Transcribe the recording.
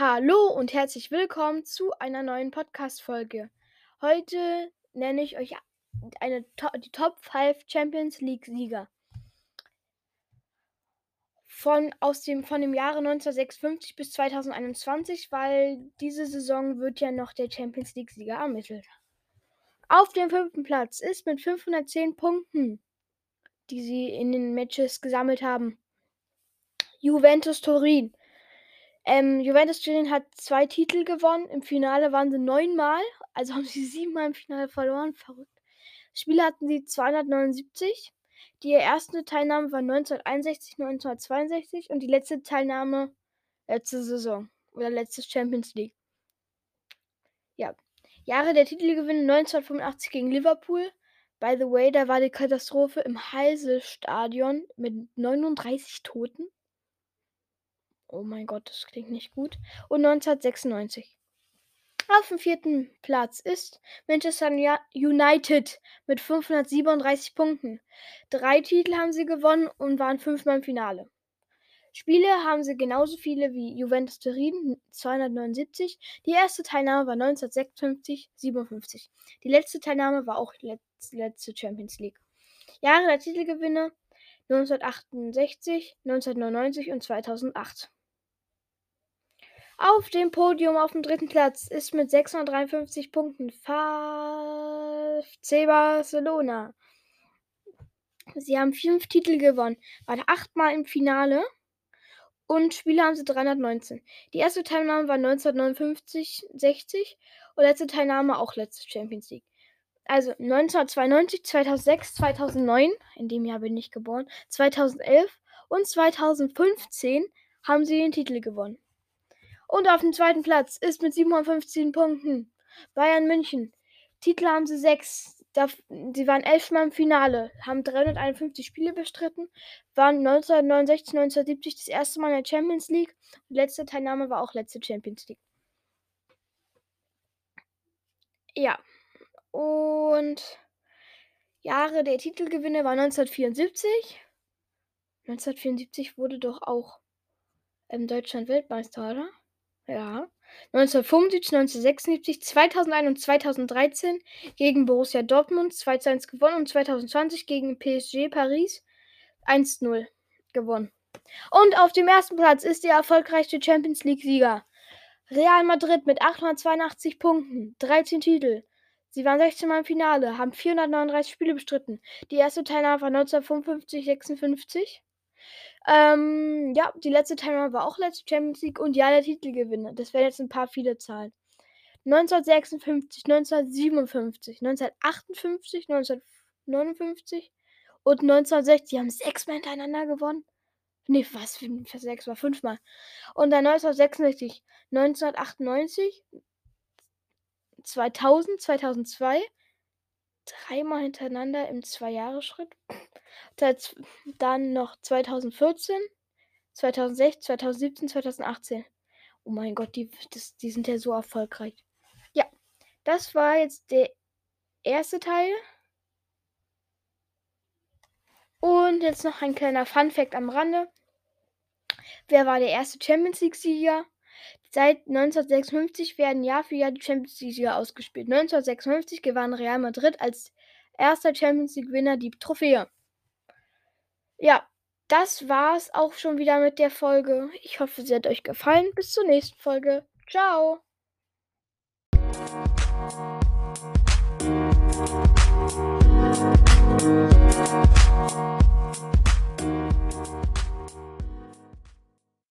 Hallo und herzlich willkommen zu einer neuen Podcast-Folge. Heute nenne ich euch eine, die Top 5 Champions League-Sieger. Von, aus dem, von dem Jahre 1956 bis 2021, weil diese Saison wird ja noch der Champions League-Sieger ermittelt. Auf dem fünften Platz ist mit 510 Punkten, die sie in den Matches gesammelt haben, Juventus Turin ähm, Juventus Turin hat zwei Titel gewonnen. Im Finale waren sie neunmal. Also haben sie siebenmal im Finale verloren. Verrückt. Spiele hatten sie 279. Die erste Teilnahme war 1961, 1962 und die letzte Teilnahme letzte Saison oder letztes Champions League. Ja. Jahre der Titelgewinn 1985 gegen Liverpool. By the way, da war die Katastrophe im Heise-Stadion mit 39 Toten. Oh mein Gott, das klingt nicht gut. Und 1996. Auf dem vierten Platz ist Manchester United mit 537 Punkten. Drei Titel haben sie gewonnen und waren fünfmal im Finale. Spiele haben sie genauso viele wie Juventus Turin 279. Die erste Teilnahme war 1956, 57. Die letzte Teilnahme war auch die letzte Champions League. Jahre der Titelgewinne 1968, 1999 und 2008. Auf dem Podium auf dem dritten Platz ist mit 653 Punkten FC Barcelona. Sie haben fünf Titel gewonnen, waren achtmal im Finale und Spiele haben sie 319. Die erste Teilnahme war 1959, 60 und letzte Teilnahme auch letzte Champions League. Also 1992, 2006, 2009, in dem Jahr bin ich geboren, 2011 und 2015 haben sie den Titel gewonnen. Und auf dem zweiten Platz ist mit 715 Punkten Bayern München. Titel haben sie sechs. Sie waren elfmal im Finale, haben 351 Spiele bestritten, waren 1969, 1970 das erste Mal in der Champions League. Die letzte Teilnahme war auch letzte Champions League. Ja. Und Jahre der Titelgewinne war 1974. 1974 wurde doch auch ähm, Deutschland Weltmeister, oder? Ja. 1975, 1976, 2001 und 2013 gegen Borussia Dortmund 2-1 gewonnen und 2020 gegen PSG Paris 1-0 gewonnen. Und auf dem ersten Platz ist der erfolgreichste Champions League-Sieger. Real Madrid mit 882 Punkten, 13 Titel. Sie waren 16 Mal im Finale, haben 439 Spiele bestritten. Die erste Teilnahme war 1955, 56. Ähm, ja, die letzte Teilnahme war auch letzte Champions League und ja, der Titelgewinner. Das wären jetzt ein paar viele Zahlen. 1956, 1957, 1958, 1959 und 1960. Die haben sechsmal hintereinander gewonnen. Nee, was? Für sechs war fünfmal. Und dann 1966, 1998, 2000, 2002, dreimal hintereinander im Zwei-Jahres-Schritt. Dann noch 2014, 2016, 2017, 2018. Oh mein Gott, die, das, die sind ja so erfolgreich. Ja, das war jetzt der erste Teil. Und jetzt noch ein kleiner Fun-Fact am Rande. Wer war der erste Champions League-Sieger? Seit 1956 werden Jahr für Jahr die Champions League-Sieger ausgespielt. 1956 gewann Real Madrid als erster Champions League-Winner die Trophäe. Ja, das war's auch schon wieder mit der Folge. Ich hoffe, sie hat euch gefallen. Bis zur nächsten Folge. Ciao.